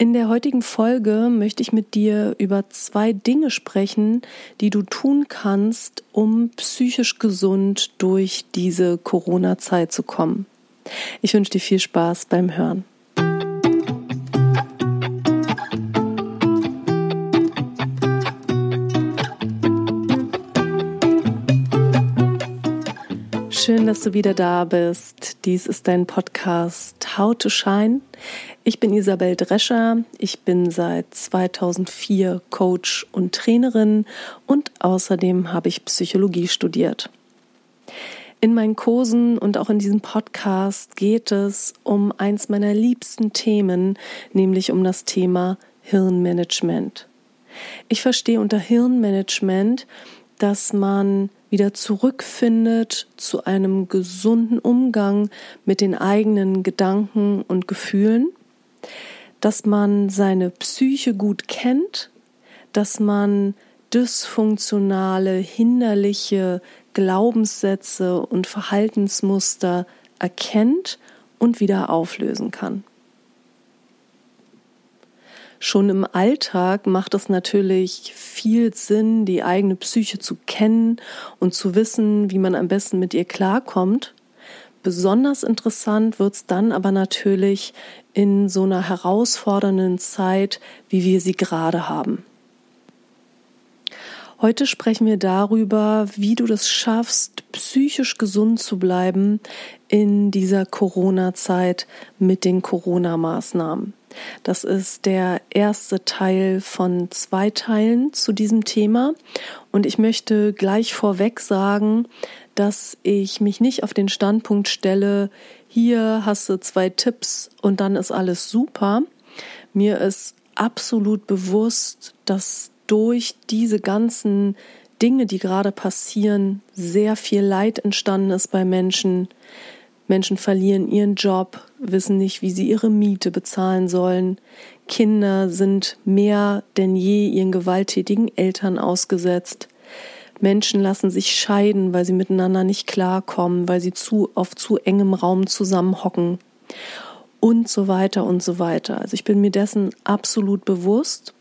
In der heutigen Folge möchte ich mit dir über zwei Dinge sprechen, die du tun kannst, um psychisch gesund durch diese Corona-Zeit zu kommen. Ich wünsche dir viel Spaß beim Hören. Dass du wieder da bist. Dies ist dein Podcast How to Shine. Ich bin Isabel Drescher. Ich bin seit 2004 Coach und Trainerin und außerdem habe ich Psychologie studiert. In meinen Kursen und auch in diesem Podcast geht es um eins meiner liebsten Themen, nämlich um das Thema Hirnmanagement. Ich verstehe unter Hirnmanagement, dass man wieder zurückfindet zu einem gesunden Umgang mit den eigenen Gedanken und Gefühlen, dass man seine Psyche gut kennt, dass man dysfunktionale, hinderliche Glaubenssätze und Verhaltensmuster erkennt und wieder auflösen kann. Schon im Alltag macht es natürlich viel Sinn, die eigene Psyche zu kennen und zu wissen, wie man am besten mit ihr klarkommt. Besonders interessant wird es dann aber natürlich in so einer herausfordernden Zeit, wie wir sie gerade haben. Heute sprechen wir darüber, wie du das schaffst, psychisch gesund zu bleiben in dieser Corona-Zeit mit den Corona-Maßnahmen. Das ist der erste Teil von zwei Teilen zu diesem Thema. Und ich möchte gleich vorweg sagen, dass ich mich nicht auf den Standpunkt stelle, hier hast du zwei Tipps und dann ist alles super. Mir ist absolut bewusst, dass durch diese ganzen Dinge, die gerade passieren, sehr viel Leid entstanden ist bei Menschen. Menschen verlieren ihren Job, wissen nicht, wie sie ihre Miete bezahlen sollen. Kinder sind mehr denn je ihren gewalttätigen Eltern ausgesetzt. Menschen lassen sich scheiden, weil sie miteinander nicht klarkommen, weil sie zu auf zu engem Raum zusammenhocken und so weiter und so weiter. Also ich bin mir dessen absolut bewusst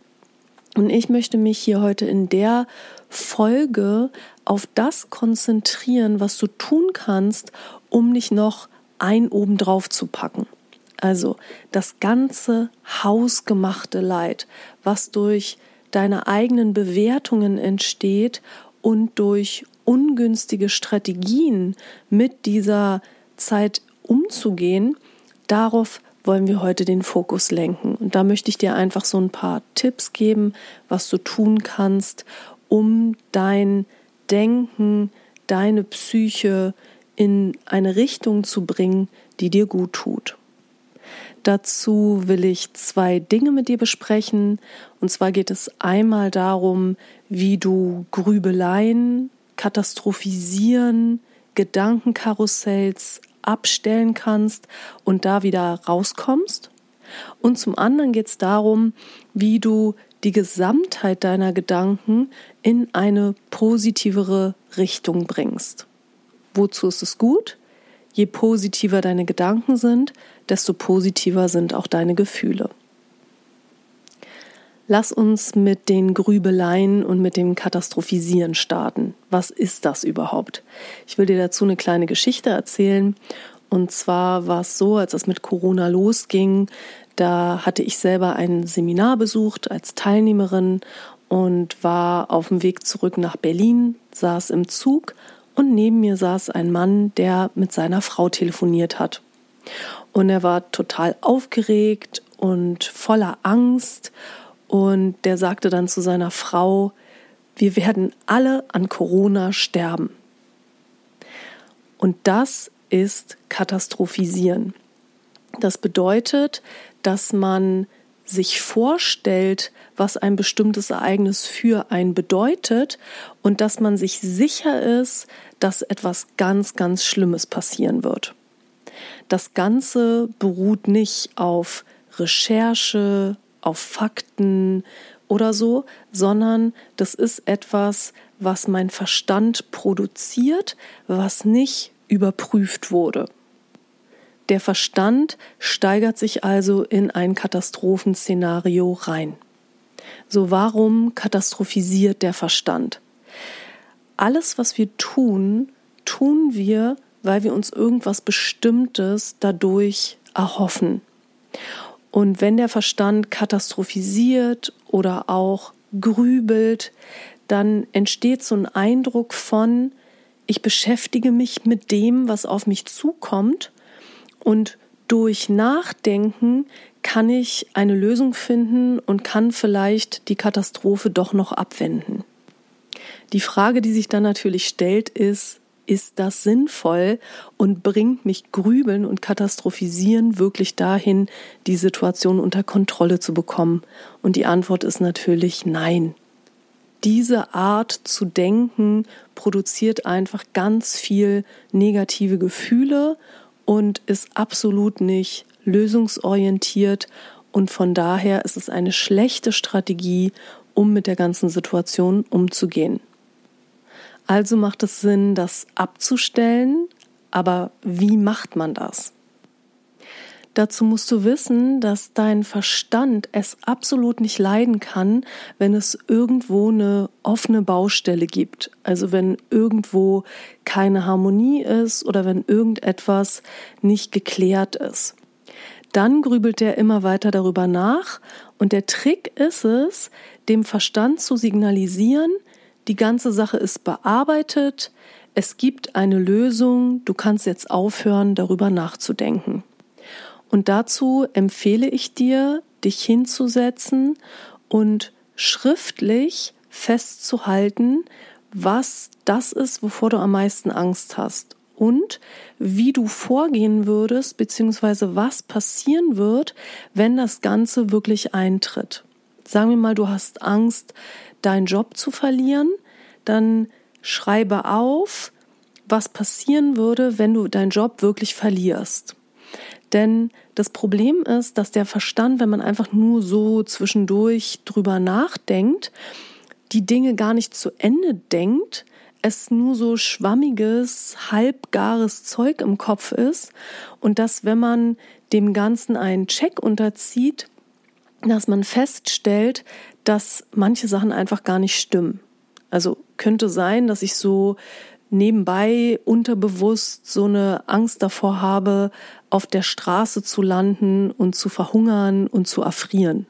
und ich möchte mich hier heute in der Folge auf das konzentrieren, was du tun kannst, um nicht noch ein obendrauf zu packen. Also das ganze hausgemachte Leid, was durch deine eigenen Bewertungen entsteht und durch ungünstige Strategien mit dieser Zeit umzugehen, darauf wollen wir heute den Fokus lenken. Und da möchte ich dir einfach so ein paar Tipps geben, was du tun kannst, um dein Denken, deine Psyche in eine Richtung zu bringen, die dir gut tut. Dazu will ich zwei Dinge mit dir besprechen. Und zwar geht es einmal darum, wie du Grübeleien, Katastrophisieren, Gedankenkarussells abstellen kannst und da wieder rauskommst. Und zum anderen geht es darum, wie du die Gesamtheit deiner Gedanken in eine positivere Richtung bringst. Wozu ist es gut? Je positiver deine Gedanken sind, desto positiver sind auch deine Gefühle. Lass uns mit den Grübeleien und mit dem Katastrophisieren starten. Was ist das überhaupt? Ich will dir dazu eine kleine Geschichte erzählen. Und zwar war es so, als es mit Corona losging, da hatte ich selber ein Seminar besucht als Teilnehmerin und war auf dem Weg zurück nach Berlin, saß im Zug und neben mir saß ein Mann, der mit seiner Frau telefoniert hat. Und er war total aufgeregt und voller Angst und der sagte dann zu seiner Frau, wir werden alle an Corona sterben. Und das ist katastrophisieren. Das bedeutet, dass man sich vorstellt, was ein bestimmtes Ereignis für einen bedeutet und dass man sich sicher ist, dass etwas ganz, ganz Schlimmes passieren wird. Das Ganze beruht nicht auf Recherche, auf Fakten oder so, sondern das ist etwas, was mein Verstand produziert, was nicht überprüft wurde. Der Verstand steigert sich also in ein Katastrophenszenario rein. So warum katastrophisiert der Verstand? Alles, was wir tun, tun wir, weil wir uns irgendwas Bestimmtes dadurch erhoffen. Und wenn der Verstand katastrophisiert oder auch grübelt, dann entsteht so ein Eindruck von, ich beschäftige mich mit dem, was auf mich zukommt und durch Nachdenken kann ich eine Lösung finden und kann vielleicht die Katastrophe doch noch abwenden. Die Frage, die sich dann natürlich stellt, ist, ist das sinnvoll und bringt mich Grübeln und Katastrophisieren wirklich dahin, die Situation unter Kontrolle zu bekommen? Und die Antwort ist natürlich nein. Diese Art zu denken produziert einfach ganz viel negative Gefühle und ist absolut nicht lösungsorientiert und von daher ist es eine schlechte Strategie, um mit der ganzen Situation umzugehen. Also macht es Sinn, das abzustellen, aber wie macht man das? Dazu musst du wissen, dass dein Verstand es absolut nicht leiden kann, wenn es irgendwo eine offene Baustelle gibt. Also wenn irgendwo keine Harmonie ist oder wenn irgendetwas nicht geklärt ist. Dann grübelt er immer weiter darüber nach und der Trick ist es, dem Verstand zu signalisieren, die ganze Sache ist bearbeitet, es gibt eine Lösung, du kannst jetzt aufhören, darüber nachzudenken. Und dazu empfehle ich dir, dich hinzusetzen und schriftlich festzuhalten, was das ist, wovor du am meisten Angst hast und wie du vorgehen würdest, beziehungsweise was passieren wird, wenn das Ganze wirklich eintritt. Sagen wir mal, du hast Angst, deinen Job zu verlieren, dann schreibe auf, was passieren würde, wenn du deinen Job wirklich verlierst. Denn das Problem ist, dass der Verstand, wenn man einfach nur so zwischendurch drüber nachdenkt, die Dinge gar nicht zu Ende denkt, es nur so schwammiges, halbgares Zeug im Kopf ist und dass, wenn man dem Ganzen einen Check unterzieht, dass man feststellt, dass manche Sachen einfach gar nicht stimmen. Also könnte sein, dass ich so nebenbei unterbewusst so eine Angst davor habe, auf der Straße zu landen und zu verhungern und zu erfrieren.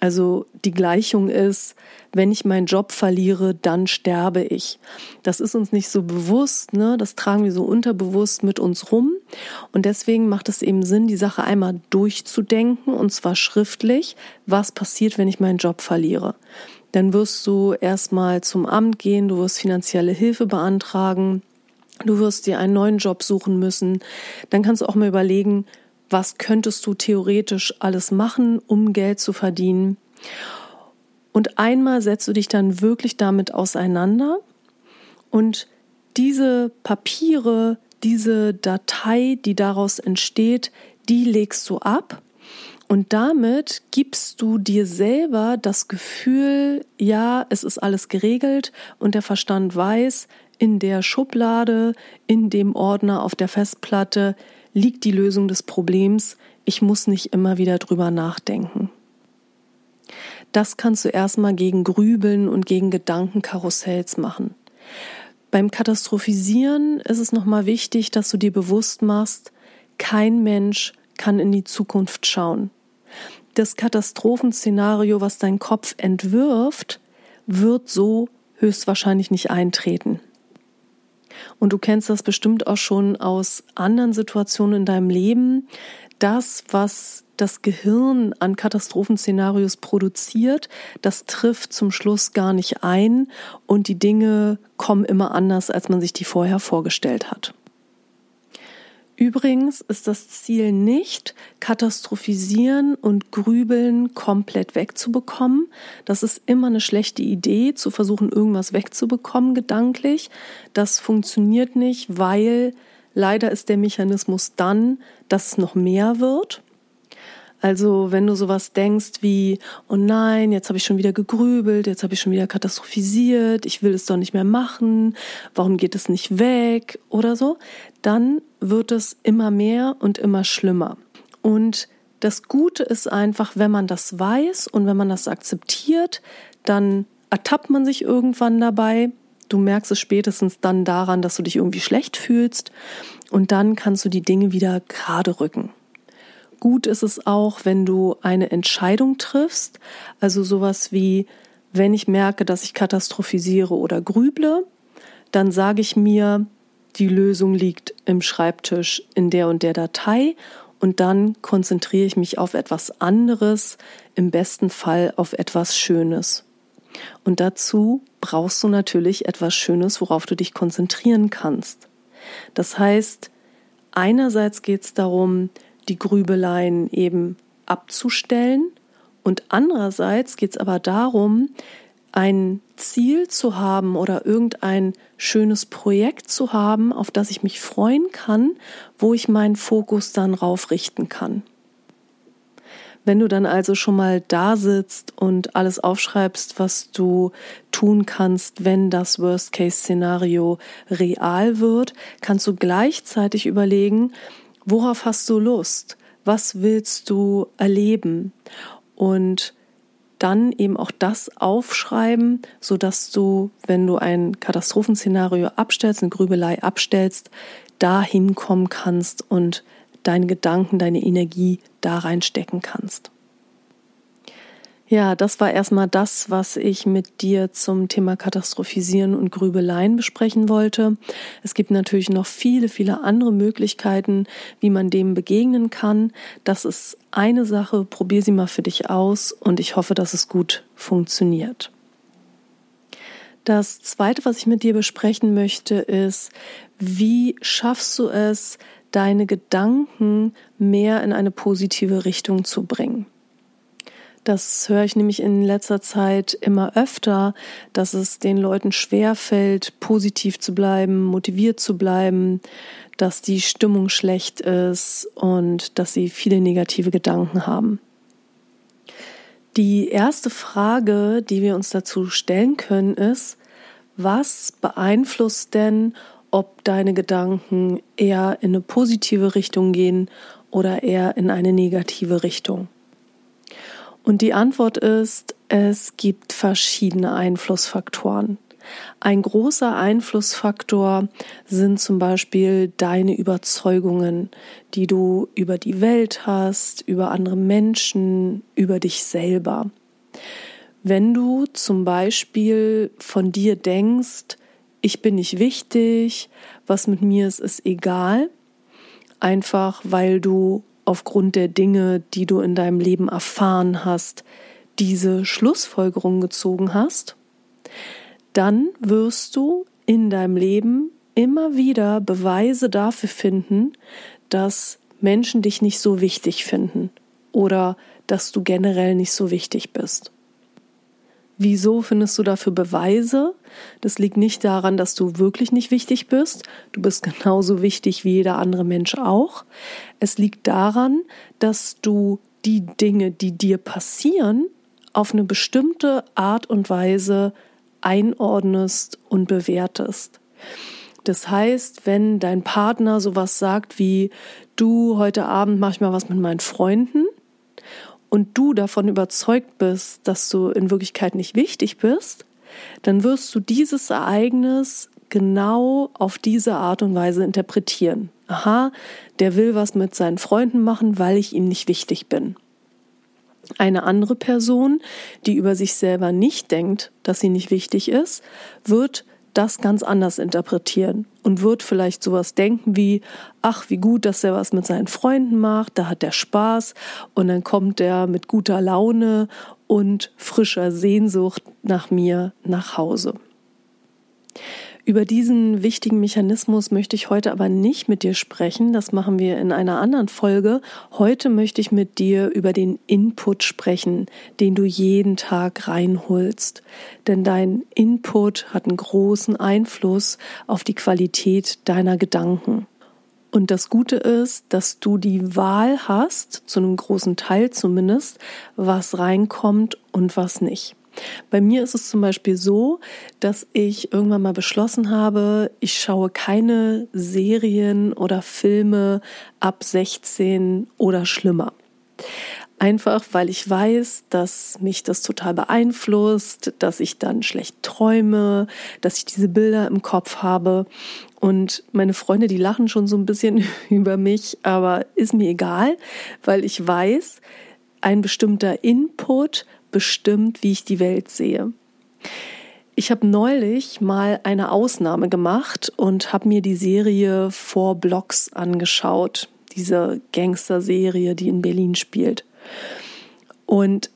Also die Gleichung ist, wenn ich meinen Job verliere, dann sterbe ich. Das ist uns nicht so bewusst, ne? Das tragen wir so unterbewusst mit uns rum. Und deswegen macht es eben Sinn, die Sache einmal durchzudenken und zwar schriftlich, was passiert, wenn ich meinen Job verliere. Dann wirst du erstmal zum Amt gehen, du wirst finanzielle Hilfe beantragen, du wirst dir einen neuen Job suchen müssen. Dann kannst du auch mal überlegen, was könntest du theoretisch alles machen, um Geld zu verdienen. Und einmal setzt du dich dann wirklich damit auseinander und diese Papiere, diese Datei, die daraus entsteht, die legst du ab und damit gibst du dir selber das Gefühl, ja, es ist alles geregelt und der Verstand weiß, in der Schublade, in dem Ordner auf der Festplatte liegt die Lösung des Problems. Ich muss nicht immer wieder drüber nachdenken. Das kannst du erstmal gegen Grübeln und gegen Gedankenkarussells machen. Beim Katastrophisieren ist es nochmal wichtig, dass du dir bewusst machst, kein Mensch kann in die Zukunft schauen das Katastrophenszenario, was dein Kopf entwirft, wird so höchstwahrscheinlich nicht eintreten. Und du kennst das bestimmt auch schon aus anderen Situationen in deinem Leben. Das, was das Gehirn an Katastrophenszenarios produziert, das trifft zum Schluss gar nicht ein und die Dinge kommen immer anders, als man sich die vorher vorgestellt hat. Übrigens ist das Ziel nicht, katastrophisieren und grübeln komplett wegzubekommen. Das ist immer eine schlechte Idee, zu versuchen, irgendwas wegzubekommen gedanklich. Das funktioniert nicht, weil leider ist der Mechanismus dann, dass es noch mehr wird. Also wenn du sowas denkst wie, oh nein, jetzt habe ich schon wieder gegrübelt, jetzt habe ich schon wieder katastrophisiert, ich will es doch nicht mehr machen, warum geht es nicht weg oder so, dann wird es immer mehr und immer schlimmer. Und das Gute ist einfach, wenn man das weiß und wenn man das akzeptiert, dann ertappt man sich irgendwann dabei. Du merkst es spätestens dann daran, dass du dich irgendwie schlecht fühlst und dann kannst du die Dinge wieder gerade rücken. Gut ist es auch, wenn du eine Entscheidung triffst, also sowas wie, wenn ich merke, dass ich katastrophisiere oder grüble, dann sage ich mir, die Lösung liegt im Schreibtisch in der und der Datei und dann konzentriere ich mich auf etwas anderes, im besten Fall auf etwas Schönes. Und dazu brauchst du natürlich etwas Schönes, worauf du dich konzentrieren kannst. Das heißt, einerseits geht es darum, die Grübeleien eben abzustellen. Und andererseits geht es aber darum, ein Ziel zu haben oder irgendein schönes Projekt zu haben, auf das ich mich freuen kann, wo ich meinen Fokus dann raufrichten kann. Wenn du dann also schon mal da sitzt und alles aufschreibst, was du tun kannst, wenn das Worst-Case-Szenario real wird, kannst du gleichzeitig überlegen, Worauf hast du Lust? Was willst du erleben? Und dann eben auch das aufschreiben, so dass du, wenn du ein Katastrophenszenario abstellst, eine Grübelei abstellst, da hinkommen kannst und deine Gedanken, deine Energie da reinstecken kannst. Ja, das war erstmal das, was ich mit dir zum Thema Katastrophisieren und Grübeleien besprechen wollte. Es gibt natürlich noch viele, viele andere Möglichkeiten, wie man dem begegnen kann. Das ist eine Sache, probier sie mal für dich aus und ich hoffe, dass es gut funktioniert. Das zweite, was ich mit dir besprechen möchte, ist, wie schaffst du es, deine Gedanken mehr in eine positive Richtung zu bringen? Das höre ich nämlich in letzter Zeit immer öfter, dass es den Leuten schwer fällt, positiv zu bleiben, motiviert zu bleiben, dass die Stimmung schlecht ist und dass sie viele negative Gedanken haben. Die erste Frage, die wir uns dazu stellen können, ist, was beeinflusst denn, ob deine Gedanken eher in eine positive Richtung gehen oder eher in eine negative Richtung? Und die Antwort ist, es gibt verschiedene Einflussfaktoren. Ein großer Einflussfaktor sind zum Beispiel deine Überzeugungen, die du über die Welt hast, über andere Menschen, über dich selber. Wenn du zum Beispiel von dir denkst, ich bin nicht wichtig, was mit mir ist, ist egal, einfach weil du aufgrund der Dinge, die du in deinem Leben erfahren hast, diese Schlussfolgerung gezogen hast, dann wirst du in deinem Leben immer wieder Beweise dafür finden, dass Menschen dich nicht so wichtig finden oder dass du generell nicht so wichtig bist. Wieso findest du dafür Beweise? Das liegt nicht daran, dass du wirklich nicht wichtig bist. Du bist genauso wichtig wie jeder andere Mensch auch. Es liegt daran, dass du die Dinge, die dir passieren, auf eine bestimmte Art und Weise einordnest und bewertest. Das heißt, wenn dein Partner sowas sagt wie, du heute Abend mach ich mal was mit meinen Freunden, und du davon überzeugt bist, dass du in Wirklichkeit nicht wichtig bist, dann wirst du dieses Ereignis genau auf diese Art und Weise interpretieren. Aha, der will was mit seinen Freunden machen, weil ich ihm nicht wichtig bin. Eine andere Person, die über sich selber nicht denkt, dass sie nicht wichtig ist, wird das ganz anders interpretieren und wird vielleicht sowas denken wie, ach, wie gut, dass er was mit seinen Freunden macht, da hat er Spaß und dann kommt er mit guter Laune und frischer Sehnsucht nach mir nach Hause. Über diesen wichtigen Mechanismus möchte ich heute aber nicht mit dir sprechen. Das machen wir in einer anderen Folge. Heute möchte ich mit dir über den Input sprechen, den du jeden Tag reinholst. Denn dein Input hat einen großen Einfluss auf die Qualität deiner Gedanken. Und das Gute ist, dass du die Wahl hast, zu einem großen Teil zumindest, was reinkommt und was nicht. Bei mir ist es zum Beispiel so, dass ich irgendwann mal beschlossen habe, ich schaue keine Serien oder Filme ab 16 oder schlimmer. Einfach weil ich weiß, dass mich das total beeinflusst, dass ich dann schlecht träume, dass ich diese Bilder im Kopf habe. Und meine Freunde, die lachen schon so ein bisschen über mich, aber ist mir egal, weil ich weiß, ein bestimmter Input bestimmt, wie ich die Welt sehe. Ich habe neulich mal eine Ausnahme gemacht und habe mir die Serie Four Blocks angeschaut, diese Gangster-Serie, die in Berlin spielt. Und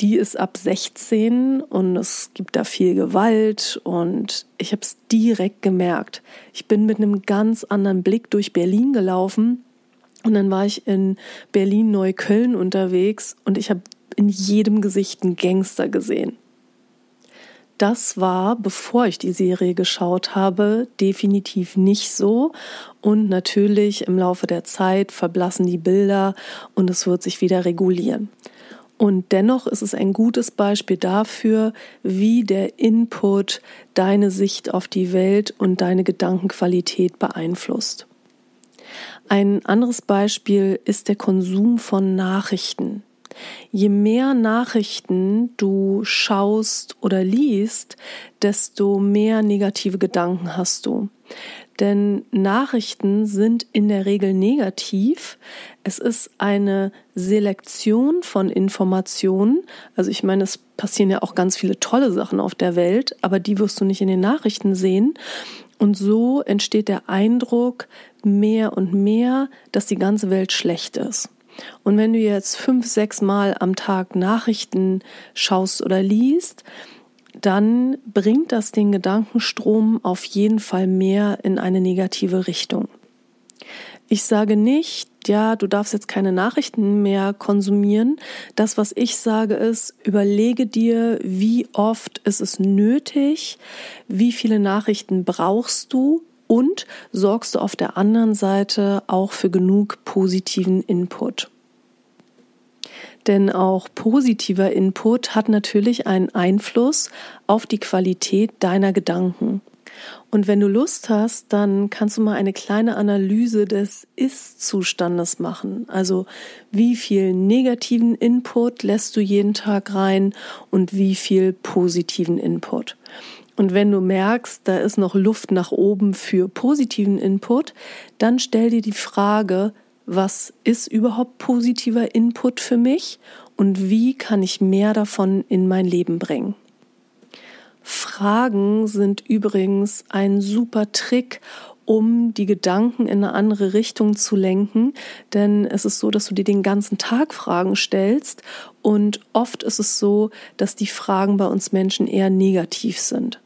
die ist ab 16 und es gibt da viel Gewalt und ich habe es direkt gemerkt. Ich bin mit einem ganz anderen Blick durch Berlin gelaufen und dann war ich in Berlin-Neukölln unterwegs und ich habe in jedem Gesicht einen Gangster gesehen. Das war, bevor ich die Serie geschaut habe, definitiv nicht so. Und natürlich im Laufe der Zeit verblassen die Bilder und es wird sich wieder regulieren. Und dennoch ist es ein gutes Beispiel dafür, wie der Input deine Sicht auf die Welt und deine Gedankenqualität beeinflusst. Ein anderes Beispiel ist der Konsum von Nachrichten. Je mehr Nachrichten du schaust oder liest, desto mehr negative Gedanken hast du. Denn Nachrichten sind in der Regel negativ. Es ist eine Selektion von Informationen. Also ich meine, es passieren ja auch ganz viele tolle Sachen auf der Welt, aber die wirst du nicht in den Nachrichten sehen. Und so entsteht der Eindruck mehr und mehr, dass die ganze Welt schlecht ist. Und wenn du jetzt fünf, sechs Mal am Tag Nachrichten schaust oder liest, dann bringt das den Gedankenstrom auf jeden Fall mehr in eine negative Richtung. Ich sage nicht, ja, du darfst jetzt keine Nachrichten mehr konsumieren. Das, was ich sage, ist, überlege dir, wie oft ist es nötig, wie viele Nachrichten brauchst du und sorgst du auf der anderen Seite auch für genug positiven Input. Denn auch positiver Input hat natürlich einen Einfluss auf die Qualität deiner Gedanken. Und wenn du Lust hast, dann kannst du mal eine kleine Analyse des Ist-Zustandes machen. Also wie viel negativen Input lässt du jeden Tag rein und wie viel positiven Input. Und wenn du merkst, da ist noch Luft nach oben für positiven Input, dann stell dir die Frage, was ist überhaupt positiver Input für mich und wie kann ich mehr davon in mein Leben bringen? Fragen sind übrigens ein super Trick, um die Gedanken in eine andere Richtung zu lenken. Denn es ist so, dass du dir den ganzen Tag Fragen stellst und oft ist es so, dass die Fragen bei uns Menschen eher negativ sind.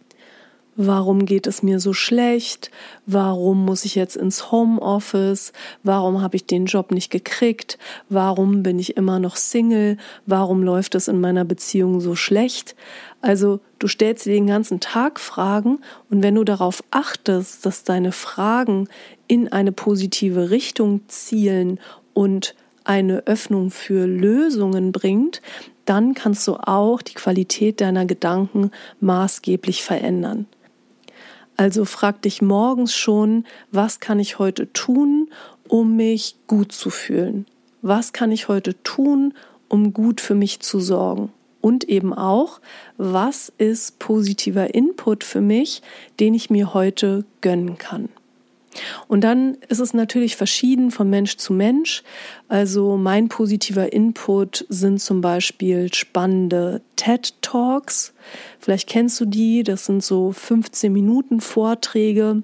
Warum geht es mir so schlecht? Warum muss ich jetzt ins Homeoffice? Warum habe ich den Job nicht gekriegt? Warum bin ich immer noch Single? Warum läuft es in meiner Beziehung so schlecht? Also du stellst dir den ganzen Tag Fragen und wenn du darauf achtest, dass deine Fragen in eine positive Richtung zielen und eine Öffnung für Lösungen bringt, dann kannst du auch die Qualität deiner Gedanken maßgeblich verändern. Also frag dich morgens schon, was kann ich heute tun, um mich gut zu fühlen? Was kann ich heute tun, um gut für mich zu sorgen? Und eben auch, was ist positiver Input für mich, den ich mir heute gönnen kann? Und dann ist es natürlich verschieden von Mensch zu Mensch. Also mein positiver Input sind zum Beispiel spannende TED Talks. Vielleicht kennst du die. Das sind so 15 Minuten Vorträge.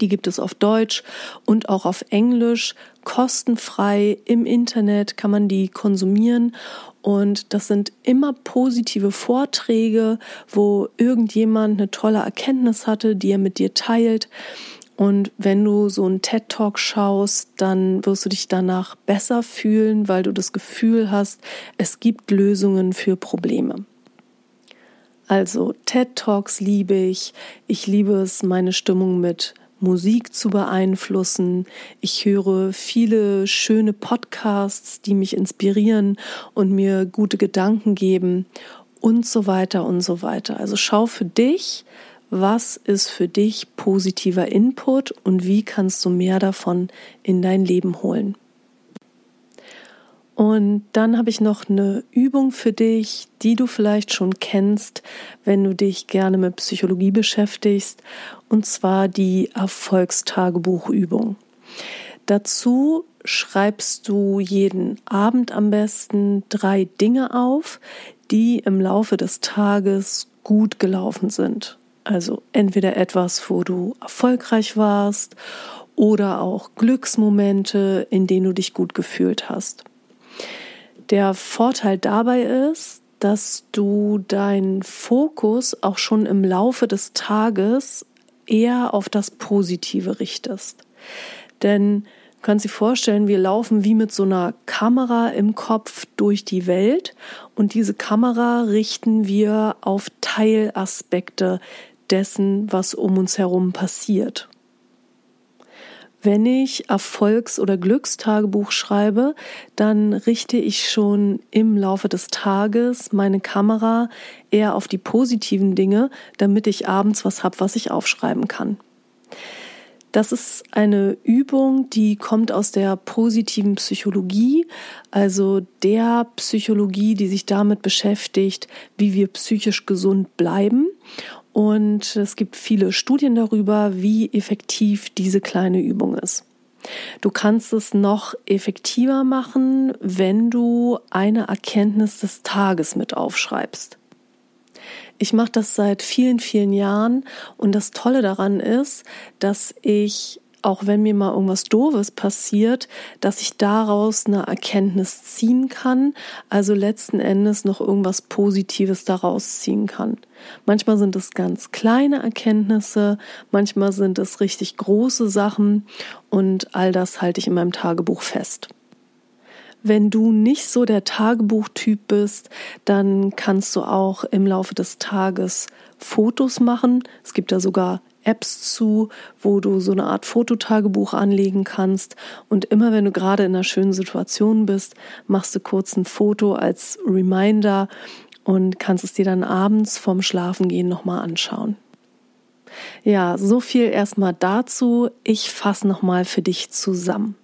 Die gibt es auf Deutsch und auch auf Englisch. Kostenfrei im Internet kann man die konsumieren. Und das sind immer positive Vorträge, wo irgendjemand eine tolle Erkenntnis hatte, die er mit dir teilt. Und wenn du so einen TED Talk schaust, dann wirst du dich danach besser fühlen, weil du das Gefühl hast, es gibt Lösungen für Probleme. Also TED Talks liebe ich. Ich liebe es, meine Stimmung mit Musik zu beeinflussen. Ich höre viele schöne Podcasts, die mich inspirieren und mir gute Gedanken geben und so weiter und so weiter. Also schau für dich, was ist für dich positiver Input und wie kannst du mehr davon in dein Leben holen. Und dann habe ich noch eine Übung für dich, die du vielleicht schon kennst, wenn du dich gerne mit Psychologie beschäftigst, und zwar die Erfolgstagebuchübung. Dazu schreibst du jeden Abend am besten drei Dinge auf, die im Laufe des Tages gut gelaufen sind. Also entweder etwas, wo du erfolgreich warst oder auch Glücksmomente, in denen du dich gut gefühlt hast. Der Vorteil dabei ist, dass du deinen Fokus auch schon im Laufe des Tages eher auf das Positive richtest. Denn du kannst dir vorstellen, wir laufen wie mit so einer Kamera im Kopf durch die Welt und diese Kamera richten wir auf Teilaspekte dessen, was um uns herum passiert. Wenn ich Erfolgs- oder Glückstagebuch schreibe, dann richte ich schon im Laufe des Tages meine Kamera eher auf die positiven Dinge, damit ich abends was habe, was ich aufschreiben kann. Das ist eine Übung, die kommt aus der positiven Psychologie, also der Psychologie, die sich damit beschäftigt, wie wir psychisch gesund bleiben. Und es gibt viele Studien darüber, wie effektiv diese kleine Übung ist. Du kannst es noch effektiver machen, wenn du eine Erkenntnis des Tages mit aufschreibst. Ich mache das seit vielen, vielen Jahren und das Tolle daran ist, dass ich auch wenn mir mal irgendwas Doofes passiert, dass ich daraus eine Erkenntnis ziehen kann, also letzten Endes noch irgendwas Positives daraus ziehen kann. Manchmal sind es ganz kleine Erkenntnisse, manchmal sind es richtig große Sachen und all das halte ich in meinem Tagebuch fest. Wenn du nicht so der Tagebuchtyp bist, dann kannst du auch im Laufe des Tages Fotos machen. Es gibt da sogar Apps zu, wo du so eine Art Fototagebuch anlegen kannst. Und immer wenn du gerade in einer schönen Situation bist, machst du kurz ein Foto als Reminder und kannst es dir dann abends vorm Schlafengehen nochmal anschauen. Ja, so viel erstmal dazu. Ich fasse nochmal für dich zusammen.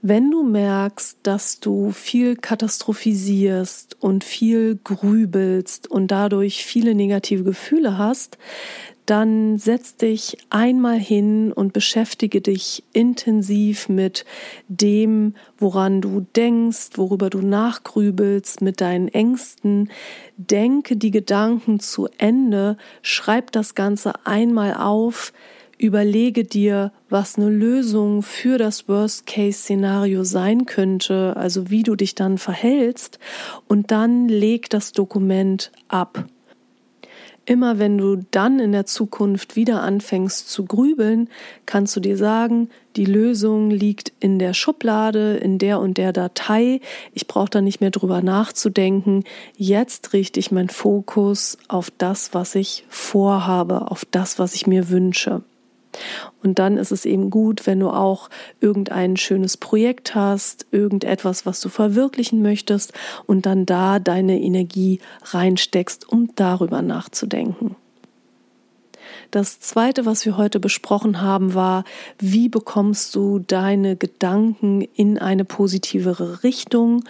Wenn du merkst, dass du viel katastrophisierst und viel grübelst und dadurch viele negative Gefühle hast, dann setz dich einmal hin und beschäftige dich intensiv mit dem, woran du denkst, worüber du nachgrübelst, mit deinen Ängsten. Denke die Gedanken zu Ende, schreib das Ganze einmal auf, überlege dir, was eine Lösung für das Worst-Case-Szenario sein könnte, also wie du dich dann verhältst, und dann leg das Dokument ab. Immer wenn du dann in der Zukunft wieder anfängst zu grübeln, kannst du dir sagen, die Lösung liegt in der Schublade, in der und der Datei. Ich brauche da nicht mehr drüber nachzudenken. Jetzt richte ich meinen Fokus auf das, was ich vorhabe, auf das, was ich mir wünsche. Und dann ist es eben gut, wenn du auch irgendein schönes Projekt hast, irgendetwas, was du verwirklichen möchtest und dann da deine Energie reinsteckst, um darüber nachzudenken. Das zweite, was wir heute besprochen haben, war, wie bekommst du deine Gedanken in eine positivere Richtung?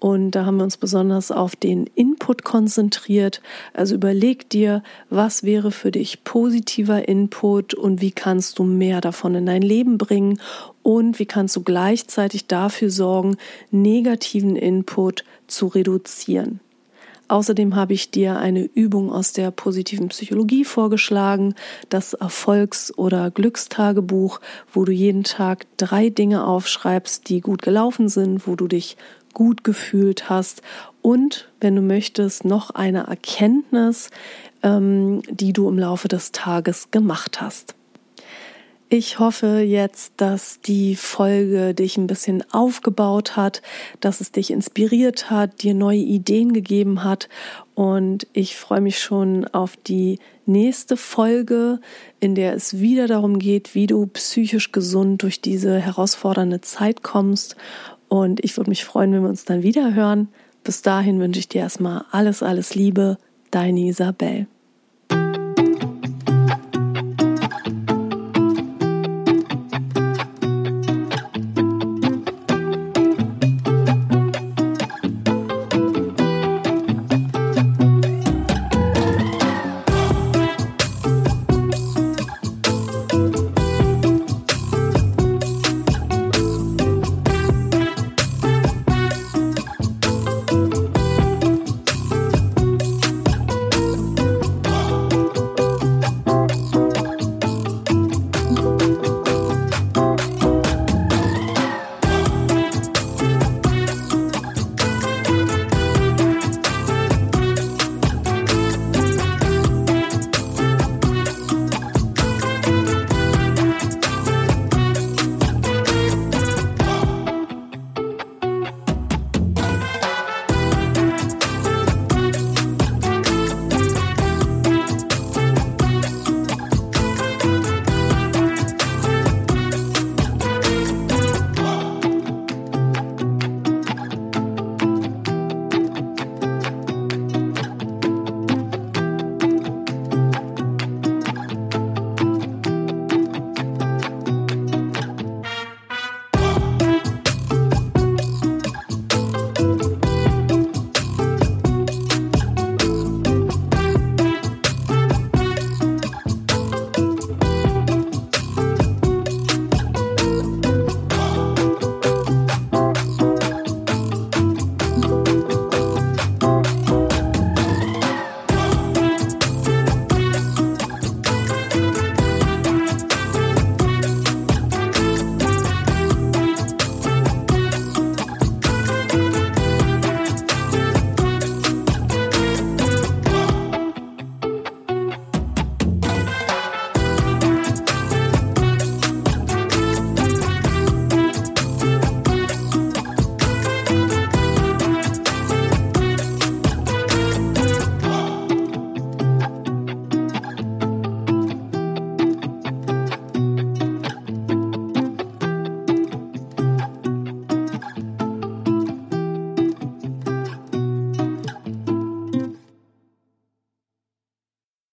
Und da haben wir uns besonders auf den Input konzentriert. Also überleg dir, was wäre für dich positiver Input und wie kannst du mehr davon in dein Leben bringen und wie kannst du gleichzeitig dafür sorgen, negativen Input zu reduzieren. Außerdem habe ich dir eine Übung aus der positiven Psychologie vorgeschlagen, das Erfolgs- oder Glückstagebuch, wo du jeden Tag drei Dinge aufschreibst, die gut gelaufen sind, wo du dich gut gefühlt hast und, wenn du möchtest, noch eine Erkenntnis, ähm, die du im Laufe des Tages gemacht hast. Ich hoffe jetzt, dass die Folge dich ein bisschen aufgebaut hat, dass es dich inspiriert hat, dir neue Ideen gegeben hat. Und ich freue mich schon auf die nächste Folge, in der es wieder darum geht, wie du psychisch gesund durch diese herausfordernde Zeit kommst. Und ich würde mich freuen, wenn wir uns dann wieder hören. Bis dahin wünsche ich dir erstmal alles, alles Liebe. Deine Isabel.